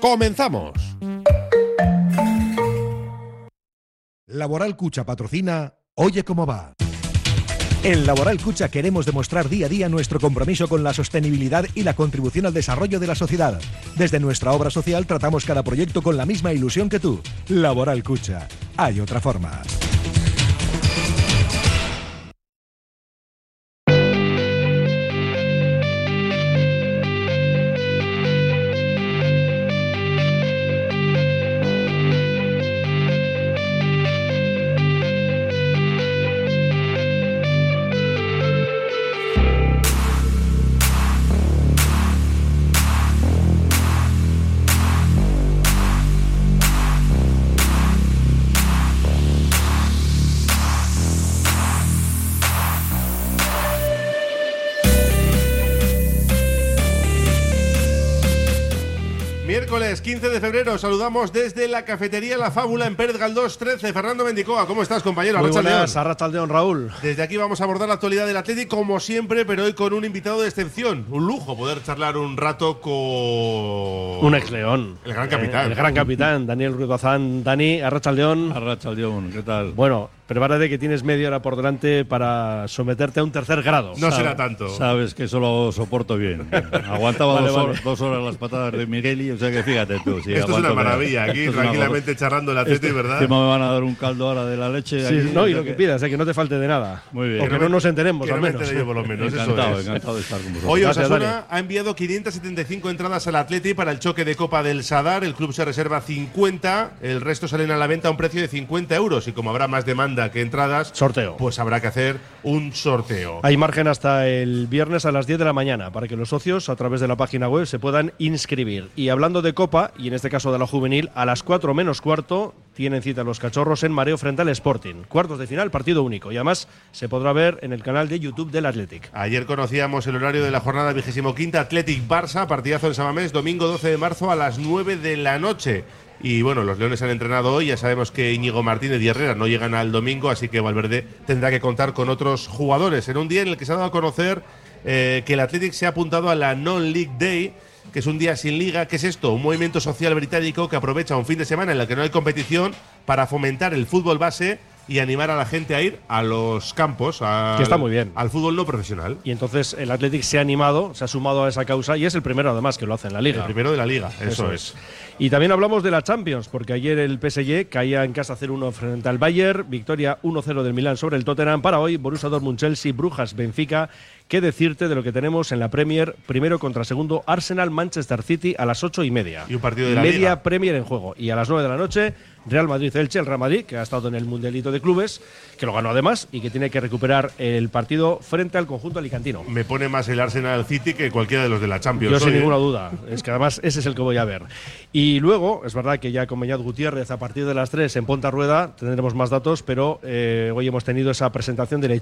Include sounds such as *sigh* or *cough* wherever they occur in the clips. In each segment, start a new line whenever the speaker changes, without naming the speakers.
¡Comenzamos! Laboral Cucha patrocina Oye cómo va. En Laboral Cucha queremos demostrar día a día nuestro compromiso con la sostenibilidad y la contribución al desarrollo de la sociedad. Desde nuestra obra social tratamos cada proyecto con la misma ilusión que tú. Laboral Cucha. Hay otra forma. Febrero saludamos desde la cafetería La Fábula en Pérez Galdós 13. Fernando Mendicoa, ¿cómo estás, compañero?
Muy buenas, Arrachaldeón, Raúl.
Desde aquí vamos a abordar la actualidad del Atlético como siempre, pero hoy con un invitado de excepción. Un lujo poder charlar un rato con
Un ex león.
El gran capitán.
el gran capitán, Daniel Ruiz Bazán. Dani, Arrachaldeón.
Arrachaldeón, ¿qué tal?
Bueno, prepárate que tienes media hora por delante para someterte a un tercer grado.
No
Sabe-
será tanto.
Sabes que eso lo soporto bien. *laughs* Aguantaba
Vale,
dos,
vale.
Horas, dos horas las patadas de Migueli, o sea que fíjate tú. si
Esto es una
bien.
maravilla, aquí
Esto es una
tranquilamente charlando el. Atlético,
Este-
¿verdad?
que me van a dar un caldo ahora de la leche.
Sí,
aquí,
no, y lo que pidas, eh, que no te falte de nada.
Muy bien.
O que no nos enteremos,
que
al
no me
menos.
por lo menos, eso
Encantado,
es.
encantado de estar con vosotros.
Hoy Osasuna ha enviado 575 entradas al Atleti para el choque de Copa del Sadar. El club se reserva 50, el resto salen a la venta a un precio de 50 euros. Y como habrá más demanda que entradas,
Sorteo.
pues habrá que hacer un sorteo.
Hay margen hasta el viernes a las 10 de la mañana para que los socios, a través de la página web, se puedan inscribir. Y hablando de Copa, y en este caso de la juvenil, a las 4 menos cuarto tienen cita los cachorros en mareo frente al Sporting. Cuartos de final, partido único. Y además se podrá ver en el canal de YouTube del Athletic.
Ayer conocíamos el horario de la jornada 25 Athletic Barça, partidazo en Samamés, domingo 12 de marzo a las 9 de la noche. Y bueno, los Leones han entrenado hoy, ya sabemos que Íñigo Martínez y Herrera no llegan al domingo, así que Valverde tendrá que contar con otros jugadores. En un día en el que se ha dado a conocer eh, que el Athletic se ha apuntado a la Non-League Day, que es un día sin liga. ¿Qué es esto? Un movimiento social británico que aprovecha un fin de semana en el que no hay competición para fomentar el fútbol base y animar a la gente a ir a los campos, al-
Que está muy bien.
al fútbol no profesional.
Y entonces el Athletic se ha animado, se ha sumado a esa causa y es el primero además que lo hace en la liga.
El primero de la liga, eso, es.
Y también hablamos de la Champions, porque ayer el PSG caía en casa 0-1 frente al Bayern, victoria 1-0 del Milán sobre el Tottenham. Para hoy, Borussia Dortmund, Chelsea, Brujas, Benfica. ¿Qué decirte de lo que tenemos en la Premier? Primero contra segundo, Arsenal, Manchester City a las ocho y media.
Y un partido de la
Media
Liga.
Premier en juego. Y a las 9 de la noche, Real Madrid-Elche, el Real Madrid, que ha estado en el Mundialito de Clubes, que lo ganó además y que tiene que recuperar el partido frente al conjunto alicantino.
Me pone más el Arsenal City que cualquiera de los de la Champions.
Yo sin
¿eh?
ninguna duda. Es que además ese es el que voy a ver. Y luego, es verdad que ya con Beñat Gutiérrez a partir de las 3 en Ponta Rueda tendremos más datos, pero eh, hoy hemos tenido esa presentación de la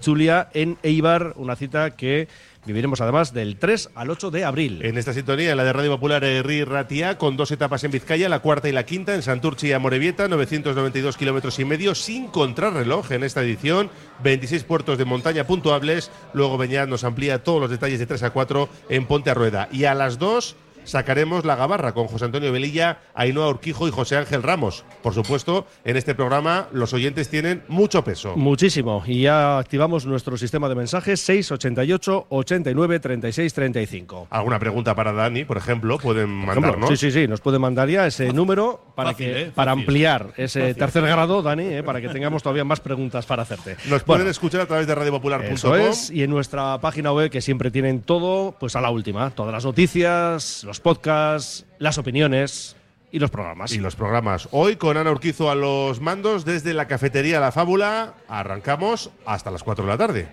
en Eibar, una cita que viviremos además del 3 al 8 de abril.
En esta sintonía, la de Radio Popular Herri Ratia, con dos etapas en Vizcaya, la cuarta y la quinta, en Santurchi y Amorebieta, 992 kilómetros y medio, sin contrarreloj en esta edición, 26 puertos de montaña puntuables. Luego Beñat nos amplía todos los detalles de 3 a 4 en Ponte Rueda. Y a las 2 sacaremos la gabarra con José Antonio Velilla, Ainhoa Urquijo y José Ángel Ramos. Por supuesto, en este programa los oyentes tienen mucho peso.
Muchísimo. Y ya activamos nuestro sistema de mensajes 688 89 36 35.
¿Alguna pregunta para Dani, por ejemplo? Pueden mandarnos.
Sí, sí, sí. Nos pueden mandar ya ese número para,
Fácil,
que,
¿eh?
para ampliar ese tercer grado, Dani, eh, para que tengamos todavía más preguntas para hacerte.
Nos pueden escuchar a través de radiopopular.com.
Y en nuestra página web que siempre tienen todo, pues a la última, todas las noticias, los podcasts, las opiniones y los programas.
Y los programas. Hoy con Ana Urquizo a los mandos desde la cafetería La Fábula. Arrancamos hasta las 4 de la tarde.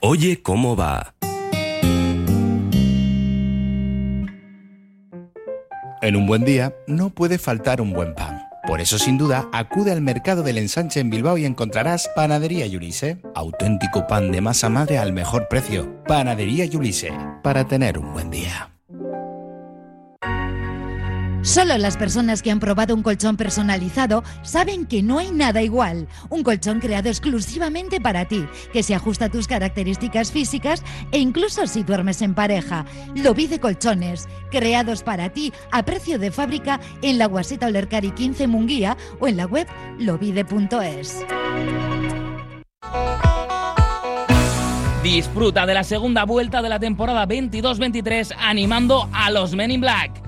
Oye cómo va.
En un buen día no puede faltar un buen pan. Por eso, sin duda, acude al mercado del ensanche en Bilbao y encontrarás Panadería Yulise. Auténtico pan de masa madre al mejor precio. Panadería Yulise. Para tener un buen día.
Solo las personas que han probado un colchón personalizado saben que no hay nada igual. Un colchón creado exclusivamente para ti, que se ajusta a tus características físicas e incluso si duermes en pareja. Lobide Colchones, creados para ti a precio de fábrica en la Guaseta Olercari 15 Munguía o en la web lobide.es.
Disfruta de la segunda vuelta de la temporada 22-23 animando a los Men in Black.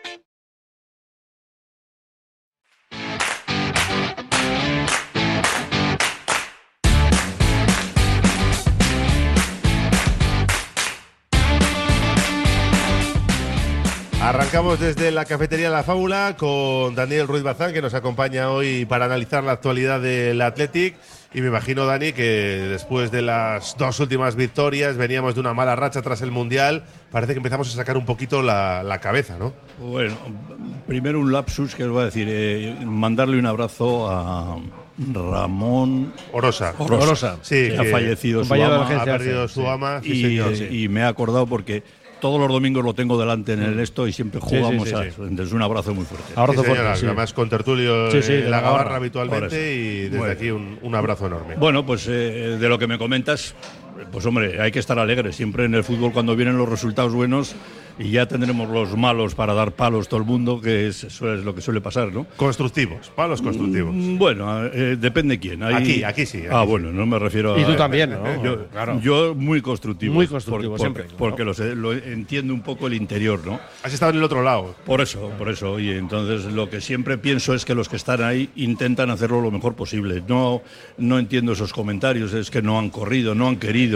Arrancamos desde la cafetería La Fábula con Daniel Ruiz Bazán, que nos acompaña hoy para analizar la actualidad del Athletic. Y me imagino, Dani, que después de las dos últimas victorias veníamos de una mala racha tras el Mundial. Parece que empezamos a sacar un poquito la, la cabeza, ¿no?
Bueno, primero un lapsus que os voy a decir, eh, mandarle un abrazo a Ramón
Orosa.
Orosa.
Sí,
que ha fallecido su ama
Ha perdido su ama, sí,
y,
señor. sí.
y me he acordado porque todos los domingos lo tengo delante en el esto y siempre
Sí, sí,
jugamos
sí,
a
sí.
eso. Entonces un abrazo muy fuerte.
Abrazo
Sí, señora,
fuerte, sí.
Además con tertulio
Sí, sí,
en
de
la gabarra habitualmente y desde
Bueno.
aquí un, un abrazo enorme.
Bueno, pues eh, de lo que me comentas, pues hombre, hay que estar alegre. Siempre en el fútbol cuando vienen los resultados buenos y ya tendremos los malos para dar palos todo el mundo, que es, eso es lo que suele pasar, ¿no?
Constructivos, palos constructivos.
Mm, Bueno, eh, depende quién. Hay-
Aquí, aquí sí, aquí
ah,
sí.
bueno, no me refiero a.
Y tú también, ¿no?
Yo,
Claro.
yo muy constructivo.
Muy constructivo,
por-
siempre,
por-. Porque lo entiendo un poco el interior, ¿no?
Has estado en el otro lado.
Por eso, por eso. Y entonces lo que siempre pienso es que los que están ahí intentan hacerlo lo mejor posible. No, no entiendo esos comentarios, es que no han corrido, no han querido,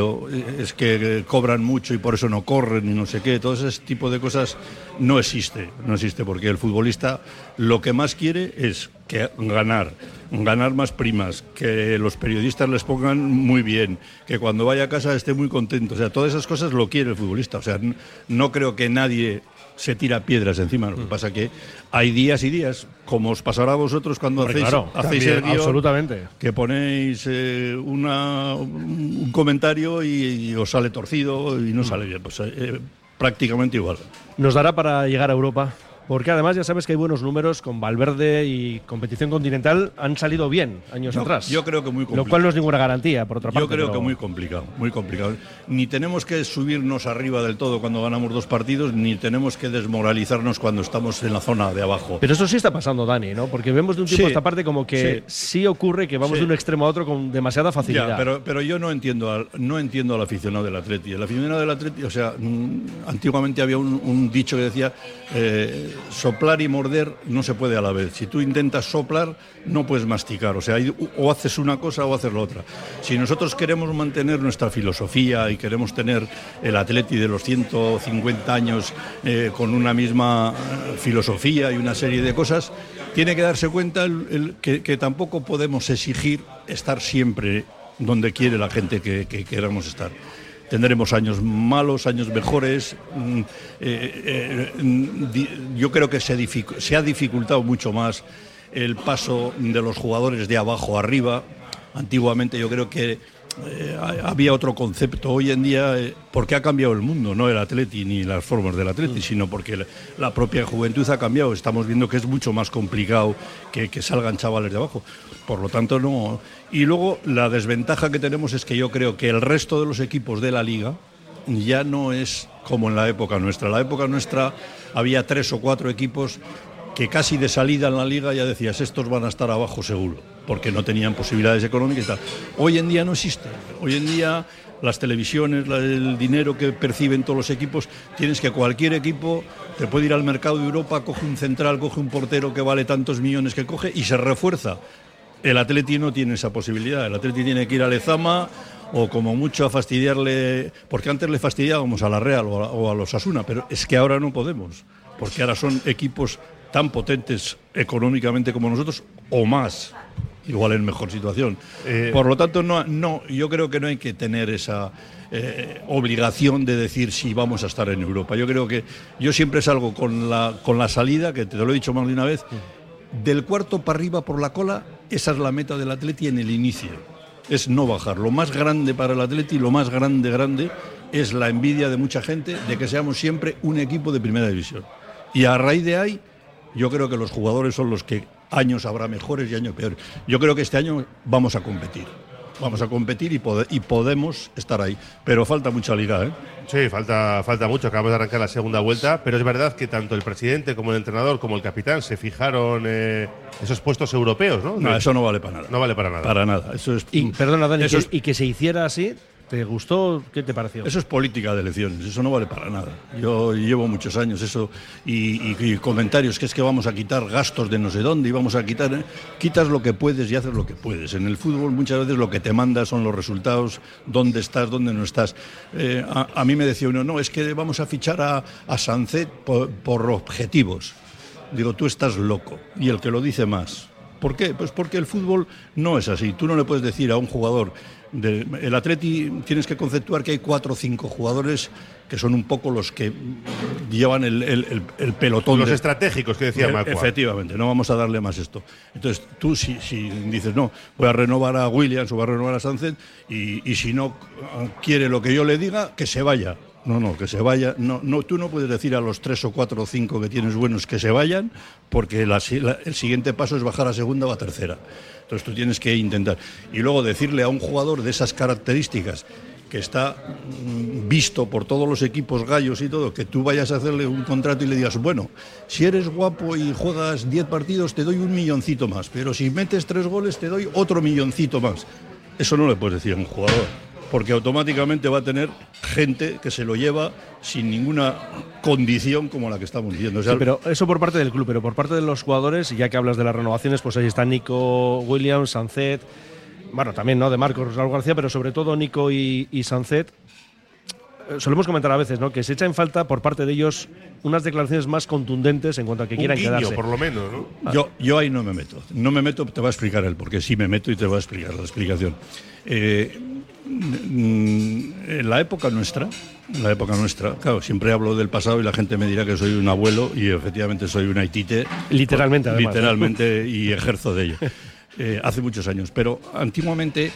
es que eh, cobran mucho y por eso no corren y no sé qué. Todo ese tipo de cosas no existe, no existe porque el futbolista lo que más quiere es que ganar, ganar más primas, que los periodistas les pongan muy bien, que cuando vaya a casa esté muy contento. O sea, todas esas cosas lo quiere el futbolista. O sea, no creo que nadie se tira piedras encima. Lo que pasa que hay días y días, como os pasará a vosotros cuando
Hombre,
hacéis,
claro,
hacéis
también,
el guion,
absolutamente.
que ponéis eh, una, un comentario y, y os sale torcido y no sale bien. Pues eh, prácticamente igual.
Nos dará para llegar a Europa. Porque además ya sabes que hay buenos números con Valverde y competición continental han salido bien años
Yo-
atrás.
yo creo que muy
Lo cual
complicado.
no es ninguna garantía, por otra parte.
Yo creo
pero-
que muy complicado, muy complicado. Ni tenemos que subirnos arriba del todo cuando ganamos dos partidos, ni tenemos que desmoralizarnos cuando estamos en la zona de abajo.
Pero eso sí está pasando, Dani, ¿no? Porque vemos de un tiempo
Sí,
a esta parte como que sí, ocurre que vamos
Sí.
de un extremo a otro con demasiada facilidad.
Ya, pero, pero yo no entiendo al, no entiendo al aficionado del Atleti. El aficionado del Atleti, o sea, mm, antiguamente había un, un dicho que decía, eh, soplar y morder no se puede a la vez. Si tú intentas soplar, no puedes masticar. O sea, o haces una cosa o haces la otra. Si nosotros queremos mantener nuestra filosofía y queremos tener el atleti de los 150 años eh, con una misma eh, filosofía y una serie de cosas, tiene que darse cuenta que, tampoco podemos exigir estar siempre donde quiere la gente que queramos estar. Tendremos años malos, años mejores. mm, eh, eh, mm, yo creo que se, ha dificultado mucho más el paso de los jugadores de abajo a arriba. Antiguamente yo creo que eh, ha- había otro concepto. Hoy en día, eh, porque ha cambiado el mundo, no el atleti ni las formas del atleti, sino porque la, la propia juventud ha cambiado. Estamos viendo que es mucho más complicado que, que salgan chavales de abajo. Por lo tanto, no. Y luego la desventaja que tenemos es que yo creo que el resto de los equipos de la liga ya no es como en la época nuestra. En la época nuestra había tres o cuatro equipos que casi de salida en la liga ya decías, estos van a estar abajo seguro, porque no tenían posibilidades económicas y tal. Hoy en día no existe. Hoy en día las televisiones, el dinero que perciben todos los equipos, tienes que cualquier equipo te puede ir al mercado de Europa, coge un central, coge un portero que vale tantos millones que coge y se refuerza. El Atleti no tiene esa posibilidad. El Atleti tiene que ir a Lezama o como mucho a fastidiarle, porque antes le fastidiábamos a la Real o a, o a los Asuna, pero es que ahora no podemos, porque ahora son equipos tan potentes económicamente como nosotros o más, igual en mejor situación.
Eh,
Por lo tanto, no, no, yo creo que no hay que tener esa eh, obligación de decir si vamos a estar en Europa. Yo creo que yo siempre salgo con la, con la salida, que te lo he dicho más de una vez, del cuarto para arriba por la cola, esa es la meta del Atleti en el inicio. Es no bajar. Lo más grande para el Atleti, lo más grande, grande, es la envidia de mucha gente de que seamos siempre un equipo de primera división. Y a raíz de ahí, yo creo que los jugadores son los que años habrá mejores y años peores. Yo creo que este año vamos a competir. Vamos a competir y, pode- y podemos estar ahí. Pero falta mucha liga, ¿eh?
Sí, falta, falta mucho. Acabamos de arrancar la segunda vuelta, pero es verdad que tanto el presidente como el entrenador como el capitán se fijaron eh, esos puestos europeos, ¿no?
No, eso no vale para nada.
No vale para nada.
Para nada. Eso es,
Y perdona, Dani,
eso
que-
es-
y que se hiciera así, ¿te gustó? ¿Qué te pareció?
Eso es política de elecciones, eso no vale para nada. Yo llevo muchos años eso y, comentarios que es que vamos a quitar gastos de no sé dónde y vamos a quitar. ¿eh? Quitas lo que puedes y haces lo que puedes. En el fútbol muchas veces lo que te manda son los resultados, dónde estás, dónde no estás. Eh, a, mí me decía uno, no, es que vamos a fichar a, a Sancet por objetivos. Digo, tú estás loco. Y el que lo dice más. ¿Por qué? Pues porque el fútbol no es así. Tú no le puedes decir a un jugador. de- el Atleti tienes que conceptuar que hay cuatro o cinco jugadores que son un poco los que llevan el, el- el- el pelotón.
Los
de-
estratégicos que decía
E-
Macua.
Efectivamente, no vamos a darle más esto. Entonces, tú si, si dices, no, voy a renovar a Williams o voy a renovar a Sánchez, y, y si no quiere lo que yo le diga, que se vaya. No, no, que se vaya. No, no, tú no puedes decir a los tres o cuatro o cinco que tienes buenos que se vayan, porque el siguiente paso es bajar a segunda o a tercera. Entonces tú tienes que intentar. Y luego decirle a un jugador de esas características que está mm, visto por todos los equipos gallos y todo, que tú vayas a hacerle un contrato y le digas, bueno, si eres guapo y juegas 10 partidos, te doy un milloncito más, pero si metes tres goles, te doy otro milloncito más. Eso no le puedes decir a un jugador, porque automáticamente va a tener gente que se lo lleva sin ninguna condición como la que estamos diciendo. O sea,
Sí, pero eso por parte del club, pero por parte de los jugadores, ya que hablas de las renovaciones, pues ahí está Nico Williams, Sancet, bueno, también, ¿no? De Marcos Raúl García, pero sobre todo Nico y, y Sancet. Eh, Solemos comentar a veces, ¿no? Que se echa en falta por parte de ellos unas declaraciones más contundentes en cuanto a que
Un
quieran
guiño,
quedarse.
por lo menos, ¿no?
Yo, yo ahí no me meto. No me meto, te va a explicar él, porque sí me meto y te va a explicar la explicación. Eh, en la época nuestra, en la época nuestra, claro, siempre hablo del pasado y la gente me dirá que soy un abuelo y efectivamente soy un haitite.
Literalmente, además.
Literalmente y ejerzo de ello. *laughs* Eh, hace muchos años. Pero antiguamente eh,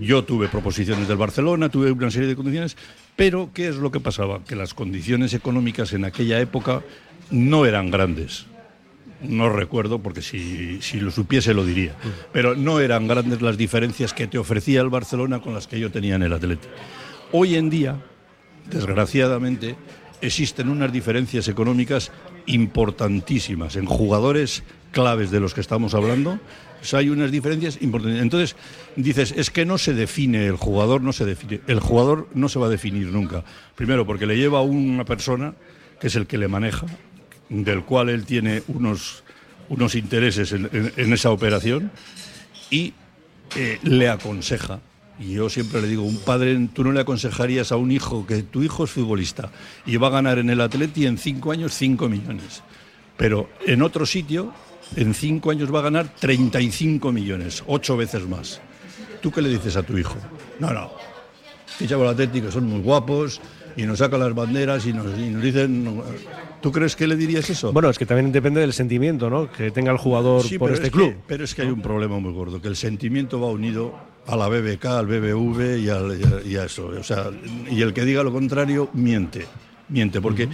yo tuve proposiciones del Barcelona, tuve una serie de condiciones, pero ¿qué es lo que pasaba? Que las condiciones económicas en aquella época no eran grandes. No recuerdo, porque si, si lo supiese lo diría. Pero no eran grandes las diferencias que te ofrecía el Barcelona con las que yo tenía en el Atleti. Hoy en día, desgraciadamente, existen unas diferencias económicas importantísimas en jugadores claves de los que estamos hablando. Hay unas diferencias importantes. Entonces, dices, es que no se define el jugador, no se define. El jugador no se va a definir nunca. Primero, porque le lleva a una persona que es el que le maneja, del cual él tiene unos, unos intereses en, esa operación y eh, le aconseja. Y yo siempre le digo, un padre, tú no le aconsejarías a un hijo que tu hijo es futbolista y va a ganar en el Atleti en cinco años 5 millones. Pero en otro sitio, en cinco años va a ganar 35 millones, ocho veces más. ¿Tú qué le dices a tu hijo? No, no. Ficha por el Atleti, que son muy guapos y nos sacan las banderas y nos, y nos dicen... ¿Tú crees que le dirías eso?
Bueno, es que también depende del sentimiento, ¿no? Que tenga el jugador
Sí,
por este
es
club.
que- pero es que hay un problema muy gordo, que el sentimiento va unido a la BBK, al BBV y, al- y a, y a eso. O sea, y el que diga lo contrario miente, miente, porque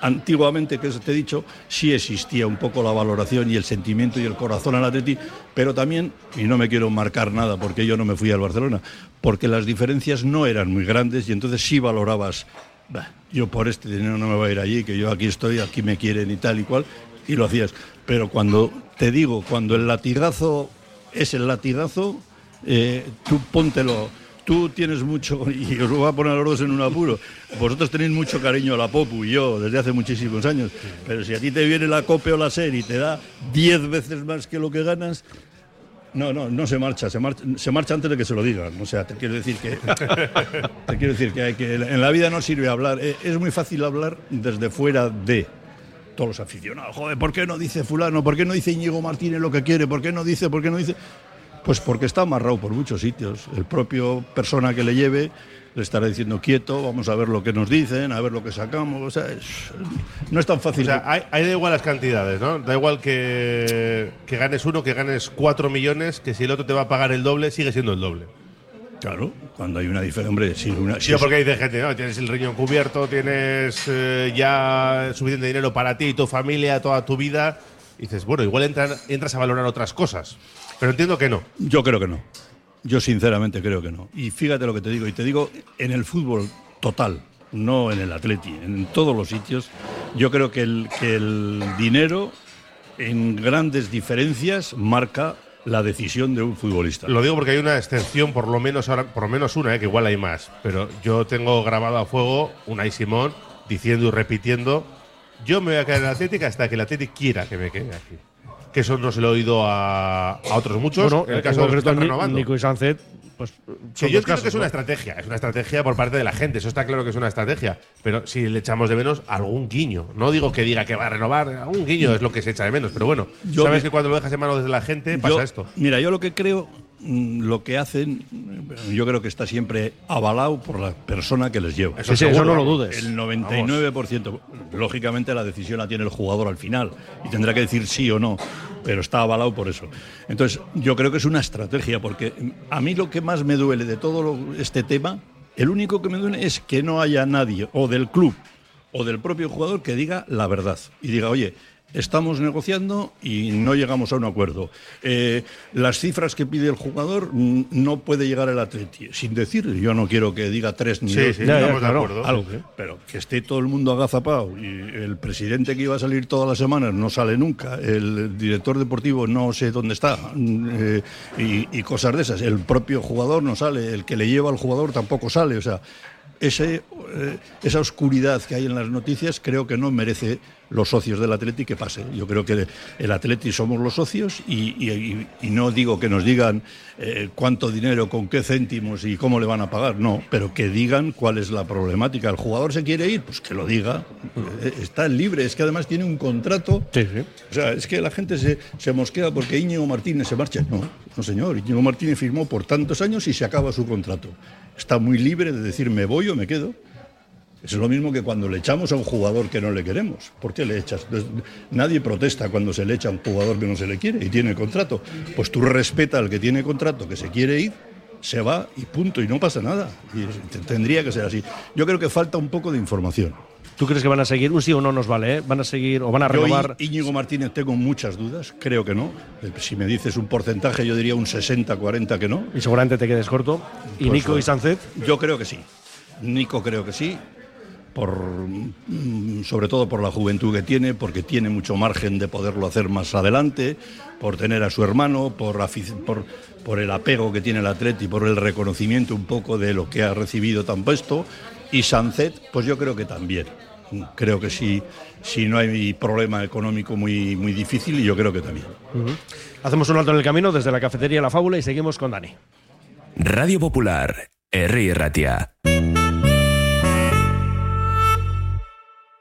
antiguamente, que te he dicho, sí existía un poco la valoración y el sentimiento y el corazón al Atleti, pero también, y no me quiero marcar nada porque yo no me fui al Barcelona, porque las diferencias no eran muy grandes y entonces sí valorabas, "Bah, yo por este dinero no me voy a ir allí, que yo aquí estoy, aquí me quieren y tal y cual, y lo hacías. Pero cuando, te digo, cuando el latigazo es el latigazo, eh, tú póntelo. Tú tienes mucho, *laughs* y os voy a poner los dos en un apuro, vosotros tenéis mucho cariño a la Popu y yo desde hace muchísimos años, pero si a ti te viene la COPE o la SER y te da 10 veces más que lo que ganas, no, no, no se marcha, se marcha, se marcha antes de que se lo digan. O sea, te quiero decir que, *laughs* te quiero decir que, hay que en la vida no sirve hablar. Eh, Es muy fácil hablar desde fuera de todos los aficionados. Joder, ¿por qué no dice fulano? ¿Por qué no dice Íñigo Martínez lo que quiere? ¿Por qué no dice? ¿Por qué no dice? Pues porque está amarrado por muchos sitios. El propio persona que le lleve le estará diciendo quieto, vamos a ver lo que nos dicen, a ver lo que sacamos. O sea, es- no es tan
O
fácil.
sea, hay, hay da igual las cantidades, ¿no? Da igual que, que ganes uno, que ganes cuatro millones, que si el otro te va a pagar el doble, sigue siendo el doble.
Claro, cuando hay una diferencia, hombre, si una, si
porque dice gente, ¿no? Tienes el riñón cubierto, tienes eh, ya suficiente dinero para ti y tu familia, toda tu vida. Y dices, bueno, igual entran- entras a valorar otras cosas. Pero entiendo que no.
Yo creo que no. Yo sinceramente creo que no. Y fíjate lo que te digo. Y te digo en el fútbol total, no en el atleti, en todos los sitios. Yo creo que el, dinero en grandes diferencias marca la decisión de un futbolista.
Lo digo porque hay una excepción, por lo menos ahora, por lo menos una, eh, que igual hay más. Pero yo tengo grabado a fuego Unai Simón diciendo y repitiendo: Yo me voy a quedar en el Atlético hasta que el Atlético quiera que me quede aquí. Que eso no se lo he oído a, a otros muchos.
Bueno,
en el
en
caso de los que están renovando.
Nico y Sánchez, pues.
Que yo
casos,
que es una estrategia, es una estrategia por parte de la gente, eso está claro que es una estrategia, pero si le echamos de menos algún guiño, no digo que diga que va a renovar, algún guiño es lo que se echa de menos, pero bueno,
Yo
sabes
me-
que cuando lo dejas en manos de la gente pasa
Yo-
esto.
Mira, yo lo que creo, lo que hacen, mm, yo creo que está siempre avalado por la persona que les lleva.
Sí, eso no lo dudes.
El 99%. Lógicamente la decisión la tiene el jugador al final y tendrá que decir sí o no, pero está avalado por eso. Entonces, yo creo que es una estrategia, porque mm, a mí lo que más me duele de todo lo- este tema, el único que me duele es que no haya nadie, o del club, o del propio jugador, que diga la verdad y diga, oye, estamos negociando y no llegamos a un acuerdo. Eh, las cifras que pide el jugador mm, no puede llegar el Atleti. Sin decir, yo no quiero que diga tres ni
Sí,
dos,
sí,
ni
Ya, ya,
estamos de
claro.
acuerdo.
algo, pero que esté todo el mundo agazapado y el presidente que iba a salir todas las semanas no sale nunca, el director deportivo no sé dónde está mm, eh, y, y cosas de esas, el propio jugador no sale, el que le lleva al jugador tampoco sale, o sea, ese, eh, esa oscuridad que hay en las noticias creo que no merece los socios del Atleti que pase. Yo creo que el Atleti somos los socios y, y- y- y no digo que nos digan eh, cuánto dinero, con qué céntimos y cómo le van a pagar, no, pero que digan cuál es la problemática. ¿El jugador se quiere ir? Pues que lo diga. Eh, Está libre, es que además tiene un contrato.
Sí, sí.
O sea, es que la gente se, se mosquea porque Íñigo Martínez se marcha. No, no señor, Íñigo Martínez firmó por tantos años y se acaba su contrato. Está muy libre de decir me voy o me quedo. Es lo mismo que cuando le echamos a un jugador que no le queremos. ¿Por qué le echas? Entonces, Nadie protesta cuando se le echa a un jugador que no se le quiere y tiene contrato. Pues tú respeta al que tiene contrato, que se quiere ir, se va y punto, y no pasa nada. Tendría que ser así. Yo creo que falta un poco de información.
¿Tú crees que van a seguir? Un sí o no nos vale, ¿eh? ¿Van a seguir o van a
Yo,
renovar?
Í- Íñigo Martínez, tengo muchas dudas, creo que no. Eh, Si me dices un porcentaje, yo diría un 60-40 que no.
Y seguramente te quedes corto. ¿Y
Pues,
Nico y. Sánchez?
Yo creo que sí. Nico creo que sí. Por, mm, sobre todo por la juventud que tiene, porque tiene mucho margen de poderlo hacer más adelante, por tener a su hermano, por, por, por el apego que tiene el Atleti, por el reconocimiento un poco de lo que ha recibido tan puesto. Y Sancet, pues yo creo que también. Creo que sí, si no hay problema económico muy, muy difícil, y yo creo que también.
Hacemos un alto en el camino desde la cafetería La Fábula y seguimos con Dani.
Radio Popular, R. Ratia.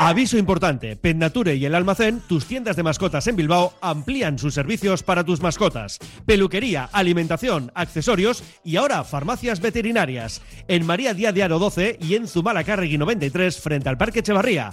Aviso importante, Pennature y el Almacén, tus tiendas de mascotas en Bilbao, amplían sus servicios para tus mascotas. Peluquería, alimentación, accesorios y ahora farmacias veterinarias. En María Díaz de Aro 12 y en Zumalacárregui 93 frente al Parque Echevarría.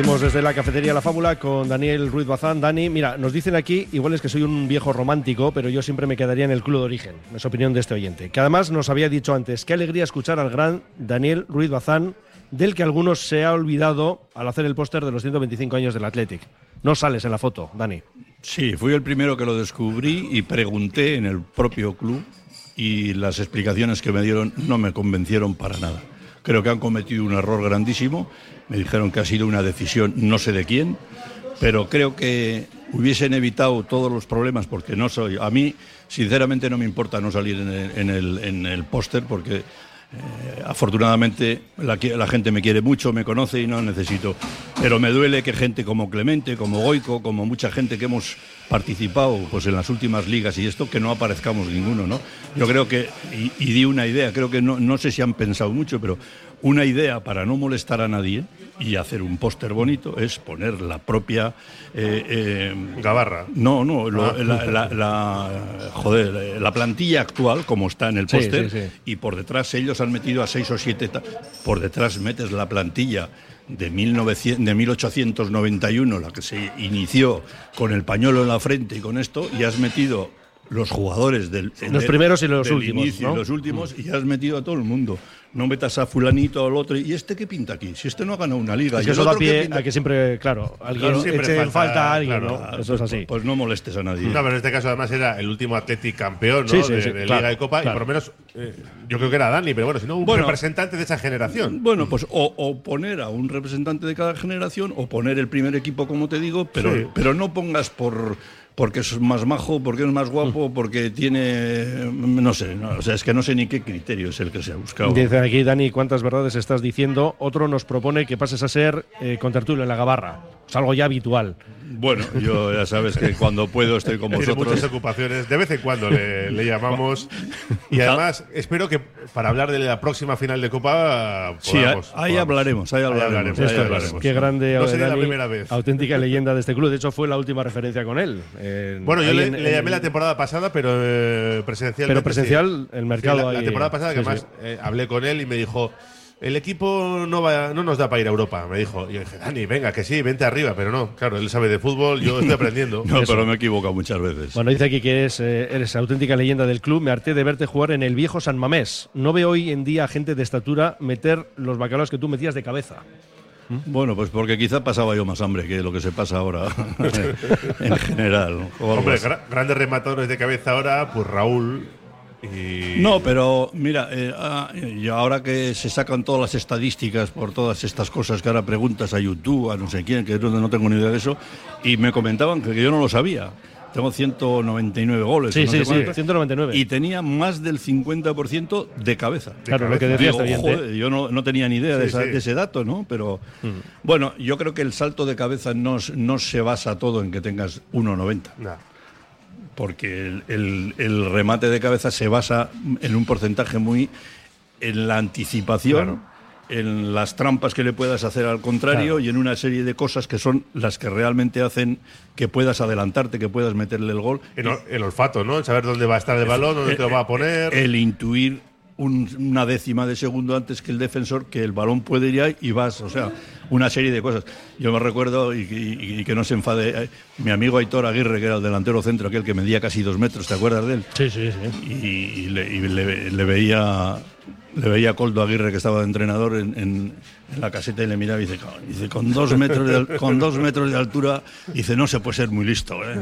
Seguimos desde la cafetería La Fábula con Daniel Ruiz Bazán. Dani, mira, nos dicen aquí, igual es que soy un viejo romántico, pero yo siempre me quedaría en el club de origen, es opinión de este oyente. Que además nos había dicho antes, qué alegría escuchar al gran Daniel Ruiz Bazán, del que algunos se ha olvidado al hacer el póster de los 125 años del Athletic. No sales en la foto, Dani.
Sí, fui el primero que lo descubrí y pregunté en el propio club y las explicaciones que me dieron no me convencieron para nada. Creo que han cometido un error grandísimo. Me dijeron que ha sido una decisión no sé de quién, pero creo que hubiesen evitado todos los problemas porque no soy. A mí, sinceramente, no me importa no salir en el, en el, póster porque eh, afortunadamente la, gente me quiere mucho, me conoce y no necesito. Pero me duele que gente como Clemente, como Goico, como mucha gente que hemos participado pues, en las últimas ligas y esto, que no aparezcamos ninguno, ¿no? Yo creo que, y, y di una idea, creo que no, no sé si han pensado mucho, pero una idea para no molestar a nadie y hacer un póster bonito es poner la propia eh, eh,
gabarra.
No, no, lo, ah. la, la, joder, la plantilla actual como está en el póster
sí, sí, sí.
y por detrás ellos han metido a seis o siete. Por detrás metes la plantilla de, 1900, de 1891, la que se inició con el pañuelo en la frente y con esto, y has metido los jugadores del
Los primeros y los
del
últimos,
inicio y
¿no?
los últimos y has metido a todo el mundo. No metas a fulanito o al otro y este qué pinta aquí. Si este no ha ganado una liga
Es
y
que eso da pie a que siempre, claro, alguien
Claro,
eche
siempre
falta,
falta,
a alguien,
claro,
¿no? Eso es así.
Pues no molestes a nadie.
No, pero en este caso además era el último Athletic campeón ¿no?
Sí, sí,
de,
sí,
de
claro,
Liga y Copa
claro.
y por lo menos eh, yo creo que era Dani, pero bueno, si no un
Bueno.
representante de esa generación.
Bueno, pues o, o poner a un representante de cada generación o poner el primer equipo, como te digo, pero,
Sí.
pero no pongas por porque es más majo, porque es más guapo, porque tiene no sé, no, o sea, es que no sé ni qué criterio es el que se ha buscado.
Dice aquí, Dani, ¿cuántas verdades estás diciendo? Otro nos propone que pases a ser eh, contertulio en la gabarra. Es algo ya habitual.
Bueno, yo ya sabes que cuando puedo estoy con
Tiene
vosotros.
muchas ocupaciones. De vez en cuando le, le llamamos. Y además, espero que para hablar de la próxima final de Copa.
Sí,
podamos-
ahí
podamos.
hablaremos, ahí hablaremos, ahí
ahí
Esto es,
hablaremos.
Qué grande
No sería la primera vez.
auténtica leyenda de este club. De hecho, fue la última referencia con él. En-
Bueno, yo
ahí
le,
en-
le
en-
llamé la temporada pasada, pero eh, presencial.
Pero presencial, el mercado
la,
ahí-
temporada pasada, que
sí,
además eh, hablé con él y me dijo. El equipo no va, no nos da para ir a Europa, me dijo. Y yo dije, Dani, venga, que sí, vente arriba, pero no. Claro, él sabe de fútbol, yo estoy aprendiendo. *laughs*
No,
Eso.
pero me he equivocado muchas veces.
Bueno, dice aquí que eres, eh, eres auténtica leyenda del club. Me harté de verte jugar en el viejo San Mamés. No veo hoy en día a gente de estatura meter los bacalaos que tú metías de cabeza.
Bueno, pues porque quizá pasaba yo más hambre que lo que se pasa ahora *laughs* en general.
Hombre, grandes rematadores de cabeza ahora, pues Raúl y.
No, pero mira, eh, ah, y ahora que se sacan todas las estadísticas por todas estas cosas que ahora preguntas a YouTube, a no sé quién, que yo no tengo ni idea de eso, y me comentaban que, que yo no lo sabía. Tengo 199 goles.
Sí,
no
sí,
sé
sí,
cuántos,
199.
Y tenía más del 50% de cabeza.
Claro, lo que decía
Digo,
este oyente.
joder, yo no, no tenía ni idea de, esa-
sí.
de ese dato, ¿no? Pero bueno, yo creo que el salto de cabeza no se basa todo en que tengas 1,90
Nah.
Porque el, el- el remate de cabeza se basa en un porcentaje muy en la anticipación, en las trampas que le puedas hacer al contrario
Claro.
y en una serie de cosas que son las que realmente hacen que puedas adelantarte, que puedas meterle el gol.
El, el olfato, ¿no? El saber dónde va a estar el balón, dónde te lo va a poner.
El intuir un- una décima de segundo antes que el defensor que el balón puede ir ahí y vas, o sea, una serie de cosas. Yo me recuerdo, y, y- y que no se enfade, eh, mi amigo Aitor Aguirre, que era el delantero centro, aquel que medía casi dos metros, ¿te acuerdas de él?
Sí, sí, sí.
y, y le, y le- le veía le veía a Coldo Aguirre que estaba de entrenador en, en- la caseta y le miraba y dice, dice con dos metros de, con dos metros de altura dice no se puede ser muy listo ¿eh?".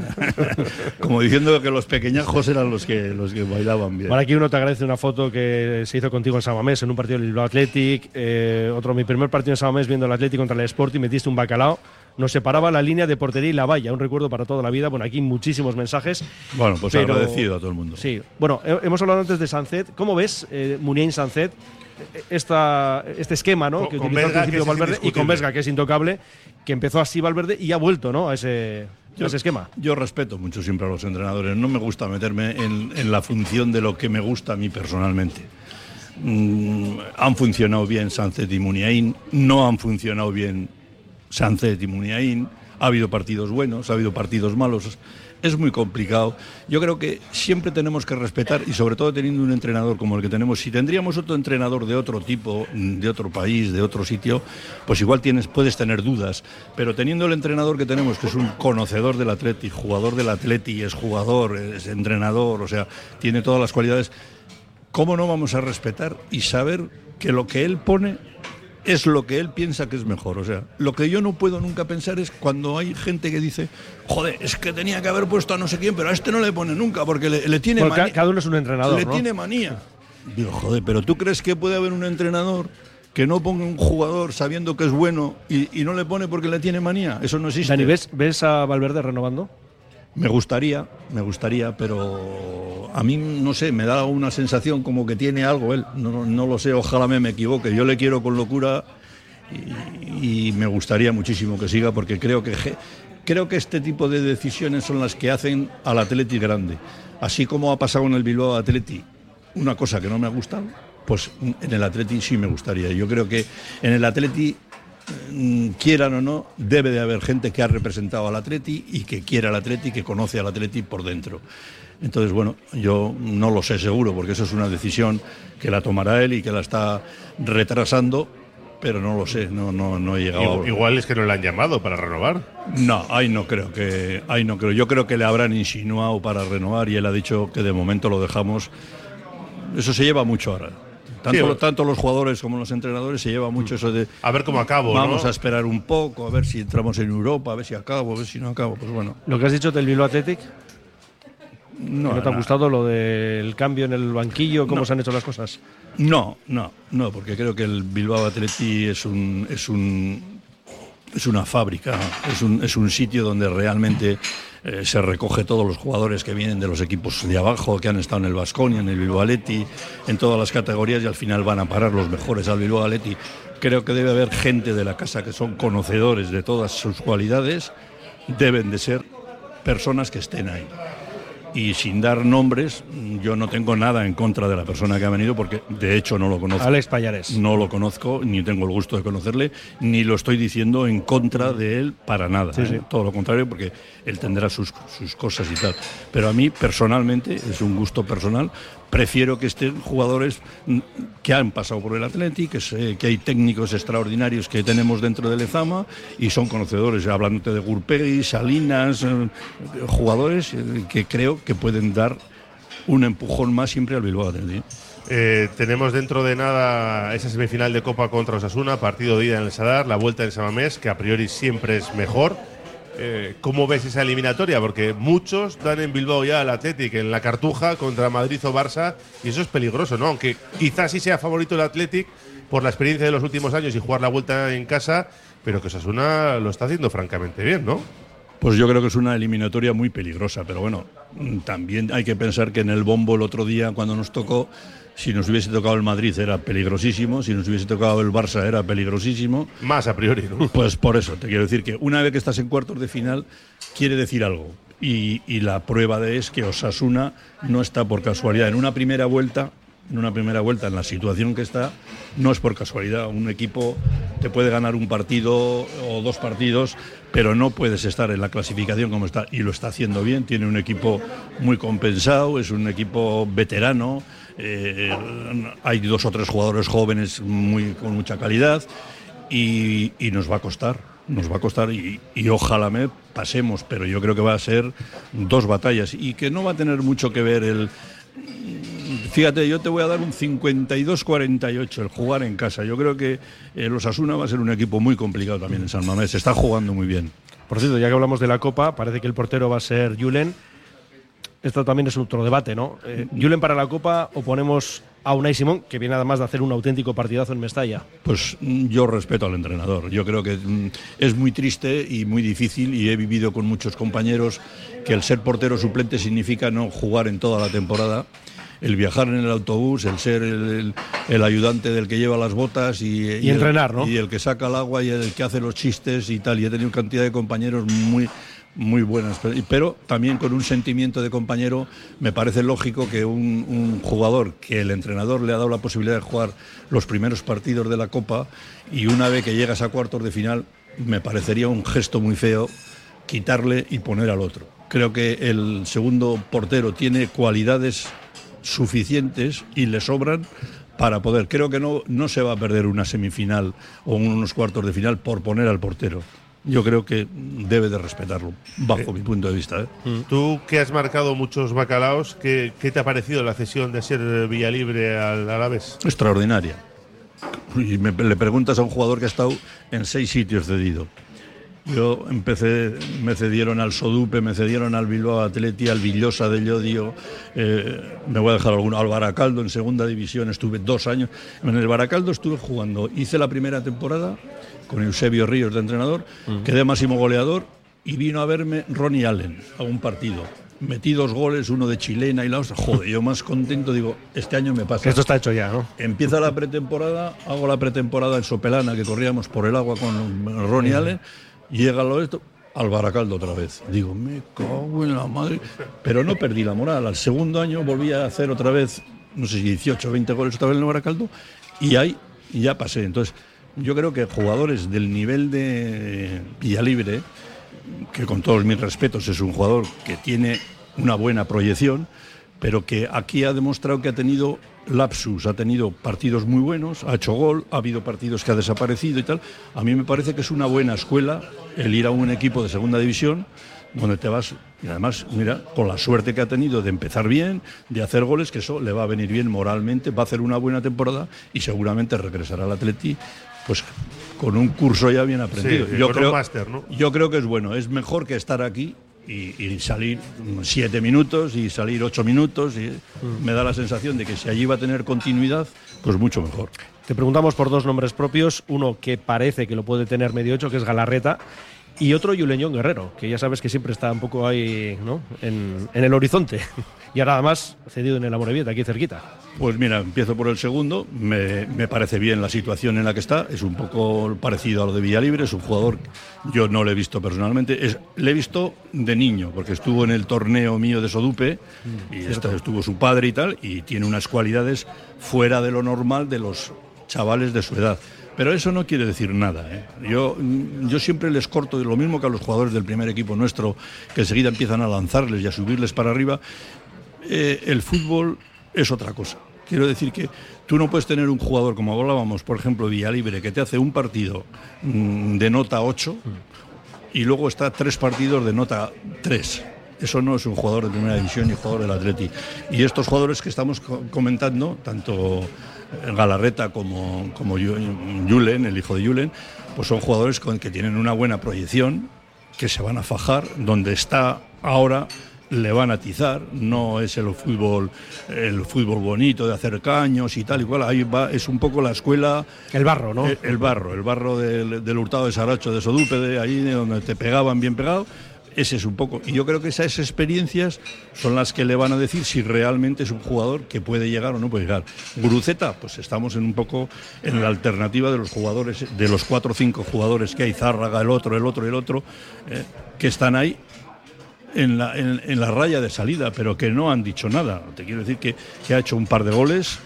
*laughs* como diciendo que los pequeñajos eran los que los que bailaban bien
Bueno, aquí uno te agradece una foto que se hizo contigo en Samamés en un partido del Athletic. eh, otro, mi primer partido en Samamés viendo el Athletic contra el Sporting, metiste un bacalao. Nos separaba la línea de portería y la valla, un recuerdo para toda la vida. Bueno, aquí muchísimos mensajes.
bueno pues
pero-
agradecido a todo el mundo
Sí, bueno, he- hemos hablado antes de Sancet. ¿Cómo ves, eh, Muniain Sancet, esta, este esquema ¿no?
Con-
que utilizó al principio Valverde y con. Vesga, que es intocable, que empezó así Valverde y ha vuelto ¿no? a, ese, a ese esquema?
Yo respeto mucho siempre a los entrenadores. No me gusta meterme en, en la función de lo que me gusta a mí personalmente. Mm, han funcionado bien Sánchez y Muniain, no han funcionado bien Sánchez y Muniain. Ha habido partidos buenos, ha habido partidos malos. Es muy complicado. Yo creo que siempre tenemos que respetar y sobre todo teniendo un entrenador como el que tenemos. Si tendríamos otro entrenador de otro tipo, de otro país, de otro sitio, pues igual tienes, puedes tener dudas. Pero teniendo el entrenador que tenemos, que es un conocedor del Atleti, jugador del Atleti, es jugador, es entrenador, o sea, tiene todas las cualidades, ¿cómo no vamos a respetar y saber que lo que él pone es lo que él piensa que es mejor? O sea, lo que yo no puedo nunca pensar es cuando hay gente que dice, joder, es que tenía que haber puesto a no sé quién, pero a este no le pone nunca porque le, le tiene
ca-
manía.
cada uno es un entrenador,
Le
¿no?
tiene manía. Digo, joder, pero ¿tú crees que puede haber un entrenador que no ponga un jugador sabiendo que es bueno y, y no le pone porque le tiene manía? Eso no existe.
Dani, ¿ves, ¿ves a Valverde renovando?
Me gustaría, me gustaría, pero a mí, no sé, me da una sensación como que tiene algo él. No, lo sé, ojalá me, me equivoque. Yo le quiero con locura y, me gustaría muchísimo que siga porque creo que, creo que este tipo de decisiones son las que hacen al Atleti grande. Así como ha pasado en el Bilbao Atleti una cosa que no me ha gustado, pues en el Atleti sí me gustaría. Yo creo que en el Atleti quieran o no, debe de haber gente que ha representado al Atleti y que quiere al Atleti, que conoce al Atleti por dentro. Entonces, bueno, yo no lo sé seguro, porque eso es una decisión que la tomará él y que la está retrasando pero no lo sé, no, no, no he llegado.
Igual, igual es que no le han llamado para renovar.
No, ahí no creo que, ahí no creo. Yo creo que le habrán insinuado para renovar y él ha dicho que de momento lo dejamos. Eso se lleva mucho ahora. Tanto,
Sí,
tanto los jugadores como los entrenadores se lleva mucho eso de
A ver cómo acabo, ¿no?
Vamos a esperar un poco, a ver si entramos en Europa, a ver si acabo, a ver si no acabo. Pues bueno,
Lo que has dicho del Bilbao Athletic,
no,
¿no te ha
no.
gustado lo del cambio en el banquillo? ¿Cómo
No.
se han hecho las cosas?
No, no, no, porque creo que el Bilbao Atleti es un es un es una fábrica, es un, es un sitio donde realmente eh, se recoge todos los jugadores que vienen de los equipos de abajo, que han estado en el Vasconia, en el Bilbao en todas las categorías y al final van a parar los mejores al Bilbao. Creo que debe haber gente de la casa que son conocedores de todas sus cualidades, deben de ser personas que estén ahí. Y sin dar nombres, yo no tengo nada en contra de la persona que ha venido porque de hecho no lo conozco.
Alex Payares.
No lo conozco, ni tengo el gusto de conocerle, ni lo estoy diciendo en contra de él para nada.
Sí,
¿eh?
sí.
Todo lo contrario, porque él tendrá sus, sus cosas y tal. Pero a mí, personalmente, es un gusto personal. Prefiero que estén jugadores que han pasado por el Atleti, que, hay técnicos extraordinarios que tenemos dentro del Ezama y son conocedores, hablándote de Gurpegui, Salinas, eh, jugadores eh, que creo que pueden dar un empujón más siempre al Bilbao Athletic.
Eh, tenemos dentro de nada esa semifinal de Copa contra Osasuna, partido de ida en el Sadar, la vuelta en Samamés, que a priori siempre es mejor. Eh, ¿Cómo ves esa eliminatoria? Porque muchos dan en Bilbao ya al Athletic en la Cartuja contra Madrid o Barça, y eso es peligroso, ¿no? Aunque quizás sí sea favorito el Athletic por la experiencia de los últimos años y jugar la vuelta en casa, pero que Osasuna lo está haciendo francamente bien, ¿no?
Pues yo creo que es una eliminatoria muy peligrosa, pero bueno, también hay que pensar que en el bombo el otro día cuando nos tocó, si nos hubiese tocado el Madrid era peligrosísimo, si nos hubiese tocado el Barça era peligrosísimo.
Más a priori, ¿no?
Pues por eso, te quiero decir que una vez que estás en cuartos de final, quiere decir algo. Y, y la prueba de es que Osasuna no está por casualidad. En una primera vuelta, en una primera vuelta, en la situación que está, no es por casualidad. Un equipo te puede ganar un partido o dos partidos, pero no puedes estar en la clasificación como está. Y lo está haciendo bien. Tiene un equipo muy compensado, es un equipo veterano. eh, hay dos o tres jugadores jóvenes muy, con mucha calidad y, nos va a costar, nos va a costar y, y ojalá me pasemos, pero yo creo que va a ser dos batallas y que no va a tener mucho que ver el... Fíjate, yo te voy a dar un 52-48 el jugar en casa. Yo creo que el Osasuna va a ser un equipo muy complicado también en San Mamés. Está jugando muy bien.
Por cierto, ya que hablamos de la Copa, parece que el portero va a ser Julen. Esto también es otro debate, ¿no? Eh, Julen para la Copa o ponemos a Unai Simón, que viene además de hacer un auténtico partidazo en Mestalla.
Pues mm, yo respeto al entrenador. Yo creo que mm, es muy triste y muy difícil y he vivido con muchos compañeros que el ser portero suplente significa no jugar en toda la temporada. El viajar en el autobús, el ser el, el- el ayudante del que lleva las botas y,
Y entrenar,
el,
¿no?
Y el que saca el agua y el que hace los chistes y tal. Y he tenido cantidad de compañeros muy, muy buenas. Pero, pero también con un sentimiento de compañero, me parece lógico que un, un jugador que el entrenador le ha dado la posibilidad de jugar los primeros partidos de la Copa y una vez que llegas a cuartos de final, me parecería un gesto muy feo quitarle y poner al otro. Creo que el segundo portero tiene cualidades suficientes y le sobran para poder. Creo que no, no se va a perder una semifinal o unos cuartos de final por poner al portero. Yo creo que debe de respetarlo, bajo mi punto de vista. ¿eh?
Tú que has marcado muchos bacalaos, ¿qué, qué te ha parecido la cesión de ser Villalibre al Alavés?
Extraordinaria. Y me- le preguntas a un jugador que ha estado en seis sitios cedido. Yo empecé, me cedieron al Sodupe, me cedieron al Bilbao Atleti, al Villosa de Llodio, eh, me voy a dejar alguno, al Baracaldo en segunda división, estuve dos años. En el Baracaldo estuve jugando, hice la primera temporada con Eusebio Ríos de entrenador, quedé máximo goleador y vino a verme Ronnie Allen a un partido. Metí dos goles, uno de chilena y la otra. Joder, yo más contento digo, este año me pasa.
Esto está hecho ya, ¿no?
Empieza la pretemporada, hago la pretemporada en Sopelana, que corríamos por el agua con Ronnie Allen, llega lo esto, al Baracaldo otra vez. Digo, me cago en la madre. Pero no perdí la moral. Al segundo año volví a hacer otra vez, no sé si 18 o 20 goles otra vez en el Baracaldo, y ahí ya pasé. Entonces, yo creo que jugadores del nivel de Villalibre, que con todos mis respetos es un jugador que tiene una buena proyección, pero que aquí ha demostrado que ha tenido lapsus, ha tenido partidos muy buenos, ha hecho gol, ha habido partidos que ha desaparecido y tal. A mí me parece que es una buena escuela el ir a un equipo de segunda división donde te vas, y además, mira, con la suerte que ha tenido de empezar bien, de hacer goles, que eso le va a venir bien moralmente, va a hacer una buena temporada y seguramente regresará al Atleti, pues con un curso ya bien aprendido.
Sí,
yo,
con un
creo,
máster, ¿no?
yo creo que es bueno, es mejor que estar aquí y, y salir mm, siete minutos y salir ocho minutos. Y Me da la sensación de que si allí va a tener continuidad, pues mucho mejor.
Te preguntamos por dos nombres propios, uno que parece que lo puede tener medio hecho, que es Galarreta, y otro Yuleñón Guerrero, que ya sabes que siempre está un poco ahí ¿no? en, en el horizonte. *laughs* Y ahora además cedido en el Amorebieta, aquí cerquita.
Pues mira, empiezo por el segundo. Me, me parece bien la situación en la que está. Es un poco parecido a lo de Villalibre. Es un jugador, yo no lo he visto personalmente. Es, le he visto de niño, porque estuvo en el torneo mío de Sodupe y esta- estuvo su padre y tal. Y tiene unas cualidades fuera de lo normal de los chavales de su edad. Pero eso no quiere decir nada. ¿eh? Yo, yo siempre les corto, lo mismo que a los jugadores del primer equipo nuestro, que enseguida empiezan a lanzarles y a subirles para arriba. Eh, el fútbol es otra cosa. Quiero decir que tú no puedes tener un jugador, como hablábamos, por ejemplo, Villalibre, que te hace un partido mm, de nota 8 y luego está tres partidos de nota 3. Eso no es un jugador de primera división ni jugador del Atleti. Y estos jugadores que estamos co- comentando, tanto Galarreta como, como Julen, el hijo de Julen, pues son jugadores con, que tienen una buena proyección, que se van a fajar, donde está ahora le van a atizar, no es el fútbol el fútbol bonito de hacer caños y tal y cual, ahí va, es un poco la escuela
El barro, ¿no?
el, el barro, el barro del, del hurtado de Saracho de Sodúpede, ahí de donde te pegaban bien pegado. Ese es un poco. Y yo creo que esas experiencias son las que le van a decir si realmente es un jugador que puede llegar o no puede llegar. Guruceta, pues estamos en un poco en la alternativa de los jugadores, de los cuatro o cinco jugadores que hay, Zárraga, el otro, el otro, el otro, eh, que están ahí en la, en, la raya de salida, pero que no han dicho nada. Te quiero decir que, que ha hecho un par de goles